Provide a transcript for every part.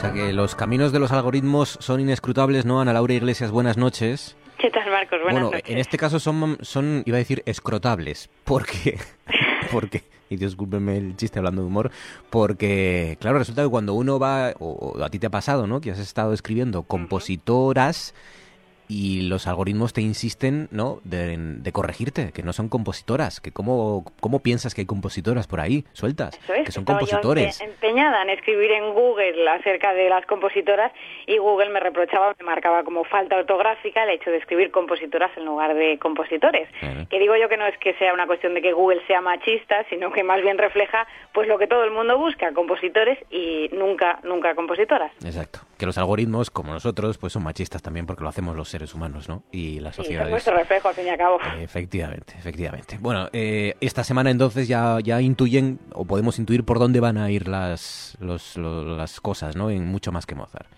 sea que los caminos de los algoritmos son inescrutables, ¿no? Ana Laura Iglesias, buenas noches. ¿Qué tal, Marcos? Buenas bueno, noches. en este caso son, son, iba a decir, escrotables. Porque, porque, y discúlpenme el chiste hablando de humor, porque, claro, resulta que cuando uno va, o, o a ti te ha pasado, ¿no? Que has estado escribiendo compositoras y los algoritmos te insisten, ¿no? De, de corregirte, que no son compositoras, que cómo, cómo piensas que hay compositoras por ahí, sueltas, Eso es, que son yo compositores. empe- empeñada en escribir en Google acerca de las compositoras y Google me reprochaba, me marcaba como falta ortográfica el hecho de escribir compositoras en lugar de compositores. Que digo yo que no es que sea una cuestión de que Google sea machista, sino que más bien refleja pues lo que todo el mundo busca, compositores y nunca, nunca compositoras. Exacto. Que los algoritmos, como nosotros, pues son machistas también porque lo hacemos los seres humanos, ¿no? Y las Sí, es sociedades. nuestro reflejo al fin y al cabo. Efectivamente, efectivamente. Bueno, eh, esta semana entonces ya, ya intuyen, o podemos intuir por dónde van a ir las, los- lo- las cosas, ¿no? En mucho más que Mozart.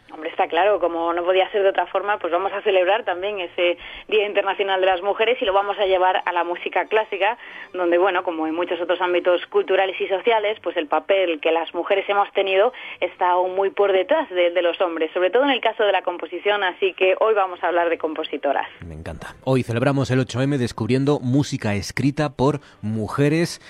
Claro, como no podía ser de otra forma, pues vamos a celebrar también ese Día Internacional de las Mujeres y lo vamos a llevar a la música clásica, donde, bueno, como en muchos otros ámbitos culturales y sociales, pues el papel que las mujeres hemos tenido está aún muy por detrás de los hombres, sobre todo en el caso de la composición, así que hoy vamos a hablar de compositoras. Me encanta. Hoy celebramos el 8M descubriendo música escrita por mujeres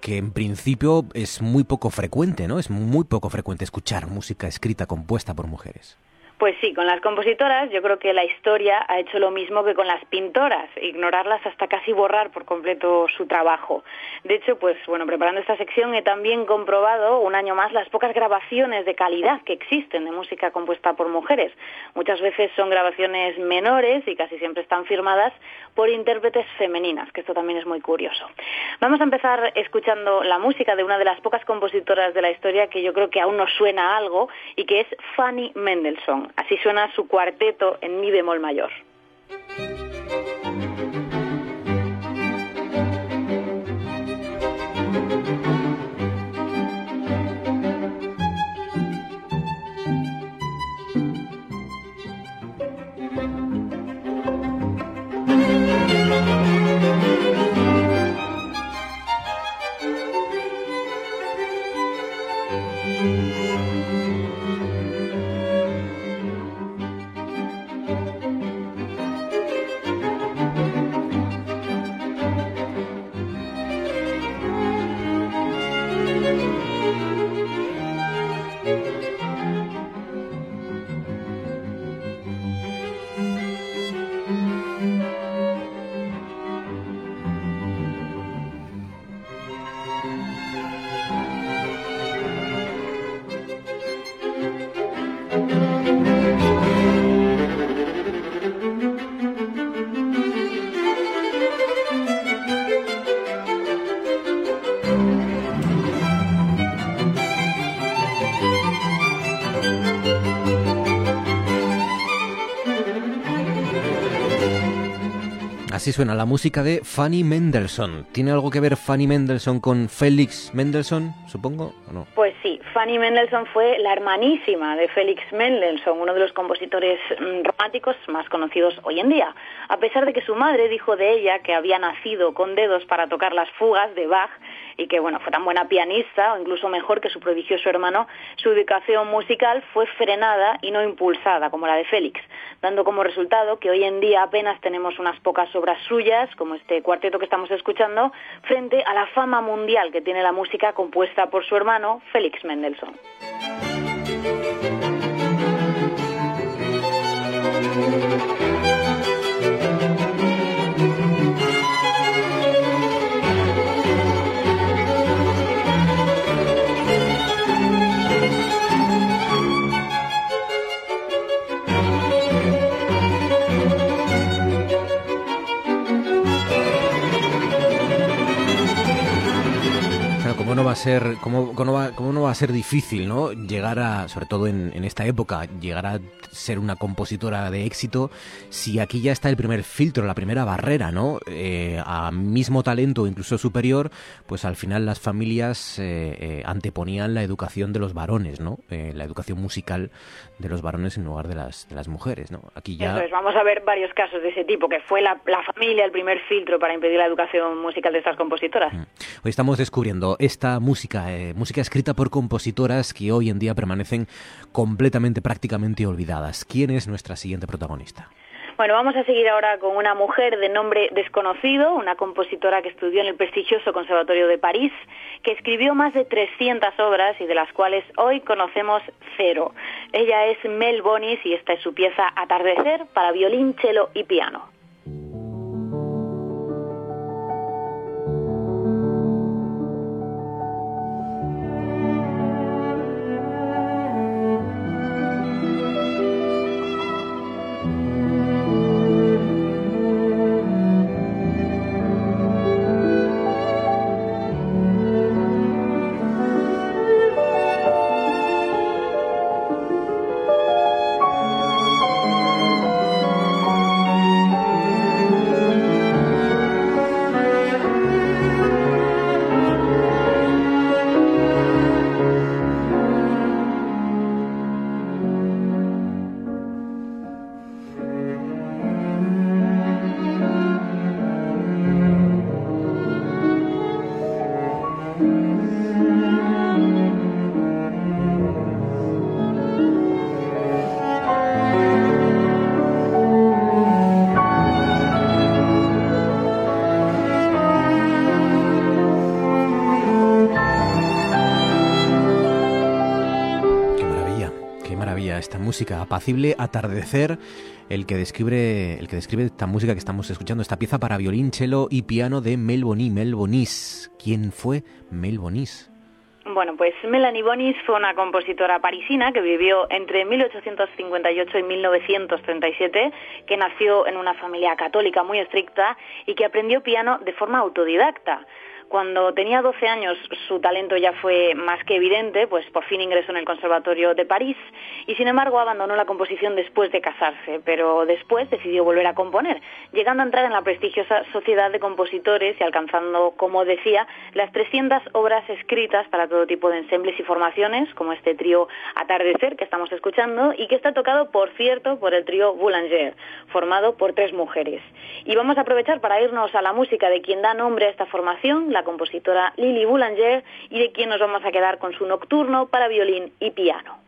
que en principio es muy poco frecuente, ¿no? Es muy poco frecuente escuchar música escrita compuesta por mujeres. Pues sí, con las compositoras yo creo que la historia ha hecho lo mismo que con las pintoras, ignorarlas hasta casi borrar por completo su trabajo. De hecho, pues bueno, preparando esta sección he también comprobado un año más las pocas grabaciones de calidad que existen de música compuesta por mujeres. Muchas veces son grabaciones menores y casi siempre están firmadas por intérpretes femeninas, que esto también es muy curioso. Vamos a empezar escuchando la música de una de las pocas compositoras de la historia que yo creo que aún nos suena algo y que es Fanny Mendelssohn. Así suena su cuarteto en mi bemol mayor. Así suena la música de Fanny Mendelssohn. ¿Tiene algo que ver Fanny Mendelssohn con Félix Mendelssohn, supongo, o no? Pues sí, Fanny Mendelssohn fue la hermanísima de Félix Mendelssohn, uno de los compositores mm, románticos más conocidos hoy en día. A pesar de que su madre dijo de ella que había nacido con dedos para tocar las fugas de Bach y que bueno, fue tan buena pianista o incluso mejor que su prodigioso hermano, su educación musical fue frenada y no impulsada como la de Félix, dando como resultado que hoy en día apenas tenemos unas pocas obras suyas, como este cuarteto que estamos escuchando, frente a la fama mundial que tiene la música compuesta por su hermano Félix Mendelssohn. ¿Cómo no va a ser, cómo, cómo va, cómo no va a ser difícil, ¿no? Llegar a, sobre todo en, en esta época, llegar a ser una compositora de éxito, si aquí ya está el primer filtro, la primera barrera, ¿no? Eh, a mismo talento, incluso superior, pues al final las familias eh, eh, anteponían la educación de los varones, ¿no? Eh, la educación musical de los varones en lugar de las, de las mujeres, ¿no? Aquí ya... Eso es, vamos a ver varios casos de ese tipo, que fue la, la familia el primer filtro para impedir la educación musical de estas compositoras. Hoy estamos descubriendo esta música eh, música escrita por compositoras que hoy en día permanecen completamente, prácticamente olvidadas. ¿Quién es nuestra siguiente protagonista? Bueno, vamos a seguir ahora con una mujer de nombre desconocido, una compositora que estudió en el prestigioso Conservatorio de París, que escribió más de 300 obras y de las cuales hoy conocemos cero. Ella es Mel Bonis y esta es su pieza Atardecer para violín, cello y piano. Música, apacible atardecer, el que describe el que describe esta música que estamos escuchando, esta pieza para violín, cello y piano de Mel Bonis. Mel Bonis, ¿quién fue Mel Bonis? Bueno, pues Melanie Bonis fue una compositora parisina que vivió entre 1858 y 1937, que nació en una familia católica muy estricta y que aprendió piano de forma autodidacta. Cuando tenía 12 años su talento ya fue más que evidente, pues por fin ingresó en el Conservatorio de París y sin embargo abandonó la composición después de casarse, pero después decidió volver a componer, llegando a entrar en la prestigiosa Sociedad de Compositores y alcanzando, como decía, las 300 obras escritas para todo tipo de ensembles y formaciones, como este trío Atardecer que estamos escuchando y que está tocado, por cierto, por el trío Boulanger, formado por tres mujeres. Y vamos a aprovechar para irnos a la música de quien da nombre a esta formación, la compositora Lily Boulanger, y de quien nos vamos a quedar con su nocturno para violín y piano.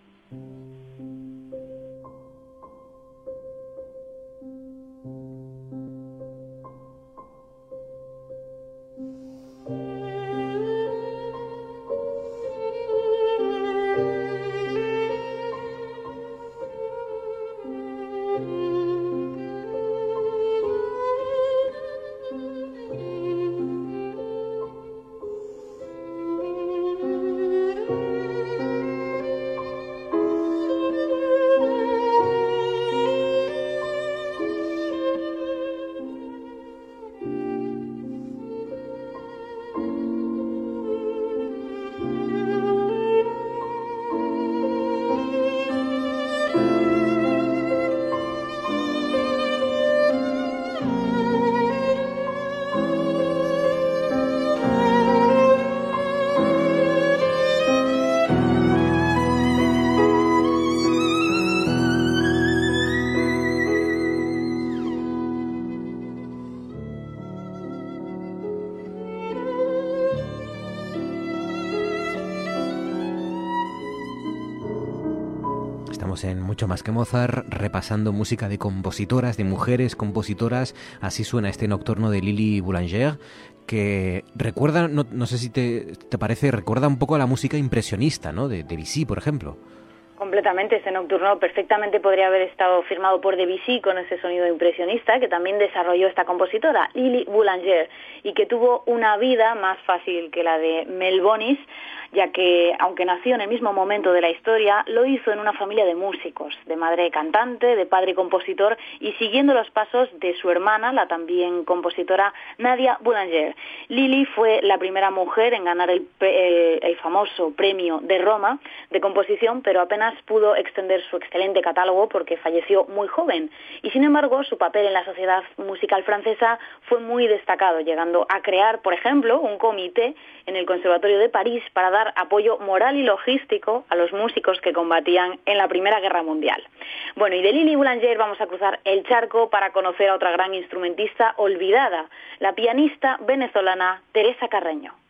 En Mucho más que Mozart, repasando música de compositoras, de mujeres compositoras. Así suena este nocturno de Lily Boulanger, que recuerda, no, sé si te, parece, recuerda un poco a la música impresionista, ¿no? De, Debussy, por ejemplo. Completamente, este nocturno perfectamente podría haber estado firmado por Debussy con ese sonido impresionista que también desarrolló esta compositora, Lily Boulanger, y que tuvo una vida más fácil que la de Mel Bonis, ya que, aunque nació en el mismo momento de la historia, lo hizo en una familia de músicos, de madre cantante, de padre compositor y siguiendo los pasos de su hermana, la también compositora Nadia Boulanger. Lili fue la primera mujer en ganar el, el famoso premio de Roma de composición, pero apenas pudo extender su excelente catálogo porque falleció muy joven. Y sin embargo, su papel en la sociedad musical francesa fue muy destacado, llegando a crear, por ejemplo, un comité en el Conservatorio de París para dar apoyo moral y logístico a los músicos que combatían en la Primera Guerra Mundial. Bueno, y de Lili Boulanger vamos a cruzar el charco para conocer a otra gran instrumentista olvidada, la pianista venezolana Teresa Carreño.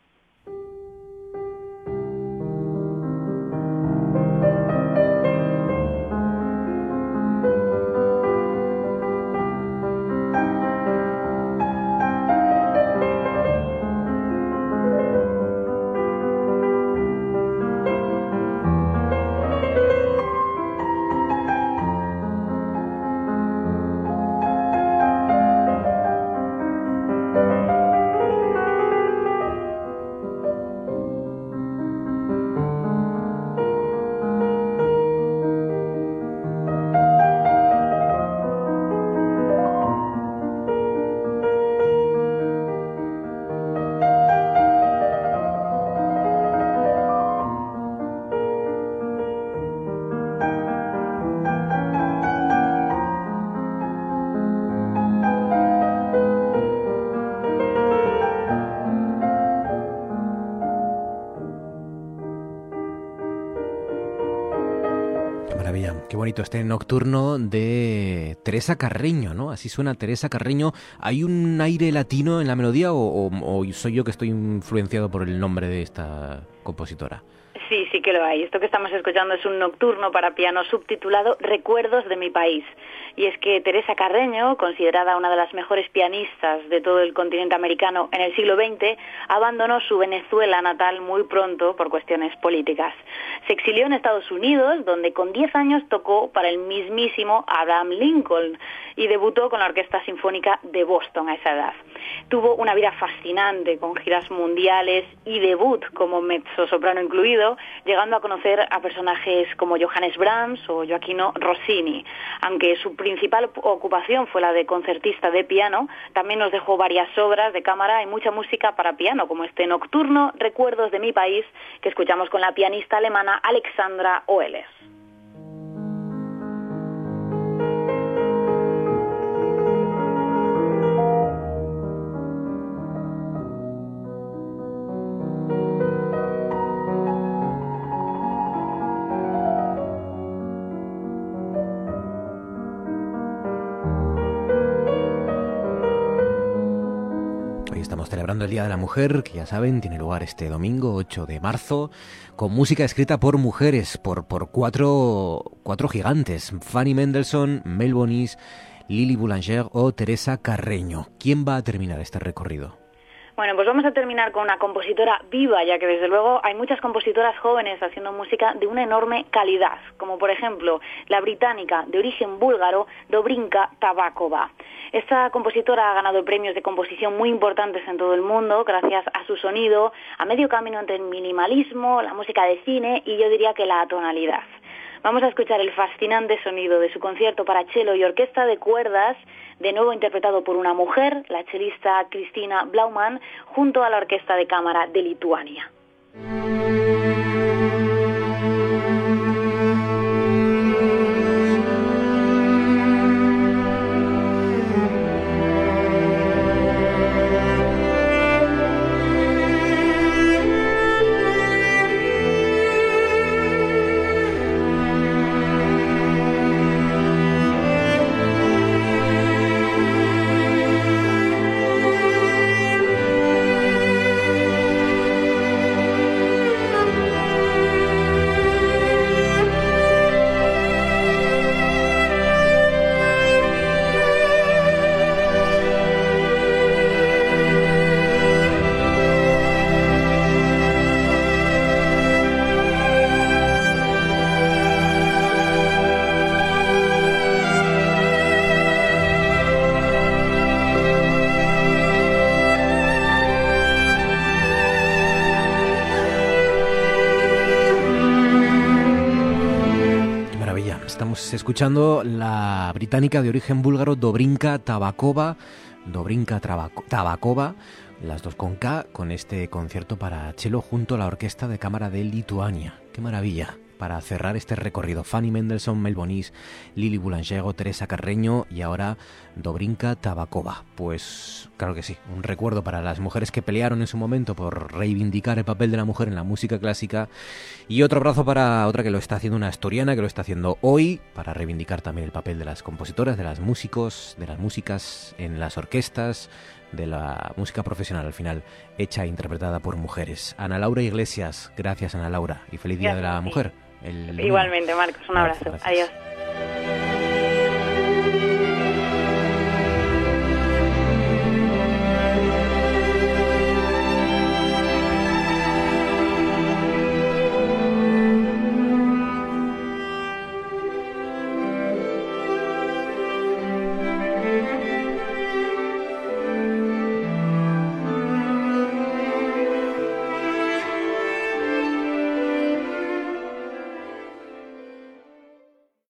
Maravilla, qué bonito este nocturno de Teresa Carreño, ¿no? Así suena Teresa Carreño. ¿Hay un aire latino en la melodía o, o soy yo que estoy influenciado por el nombre de esta compositora? Sí, sí que lo hay. Esto que estamos escuchando es un nocturno para piano subtitulado Recuerdos de mi país. Y es que Teresa Carreño, considerada una de las mejores pianistas de todo el continente americano en el siglo XX, abandonó su Venezuela natal muy pronto por cuestiones políticas. Se exilió en Estados Unidos, donde con 10 años tocó para el mismísimo Abraham Lincoln y debutó con la Orquesta Sinfónica de Boston a esa edad. Tuvo una vida fascinante, con giras mundiales y debut como mezzo-soprano incluido, llegando a conocer a personajes como Johannes Brahms o Joaquino Rossini. Aunque su principal ocupación fue la de concertista de piano, también nos dejó varias obras de cámara y mucha música para piano, como este Nocturno, Recuerdos de mi país, que escuchamos con la pianista alemana Alexandra Oeller. El Día de la Mujer, que ya saben, tiene lugar este domingo 8 de marzo, con música escrita por mujeres, por, por cuatro, cuatro gigantes, Fanny Mendelssohn, Mel Bonis, Lily Boulanger o Teresa Carreño. ¿Quién va a terminar este recorrido? Bueno, pues vamos a terminar con una compositora viva, ya que desde luego hay muchas compositoras jóvenes haciendo música de una enorme calidad, como por ejemplo la británica de origen búlgaro Dobrinka Tabakova. Esta compositora ha ganado premios de composición muy importantes en todo el mundo gracias a su sonido, a medio camino entre el minimalismo, la música de cine y yo diría que la tonalidad. Vamos a escuchar el fascinante sonido de su concierto para cello y orquesta de cuerdas, de nuevo interpretado por una mujer, la chelista Cristina Blaumann, junto a la orquesta de cámara de Lituania. Escuchando la británica de origen búlgaro Dobrinka Tabakova, Dobrinka Tabakova, las dos con K, con este concierto para cello junto a la Orquesta de Cámara de Lituania. ¡Qué maravilla! Para cerrar este recorrido. Fanny Mendelssohn, Mel Bonis, Lili Boulanger, Teresa Carreño y ahora Dobrinka Tabakova. Pues claro que sí, un recuerdo para las mujeres que pelearon en su momento por reivindicar el papel de la mujer en la música clásica y otro abrazo para otra que lo está haciendo una historiana que lo está haciendo hoy para reivindicar también el papel de las compositoras, de las músicos, de las músicas en las orquestas, de la música profesional al final hecha e interpretada por mujeres. Ana Laura Iglesias, gracias Ana Laura y feliz Día de la Mujer. Igualmente, Marcos, un abrazo. Adiós.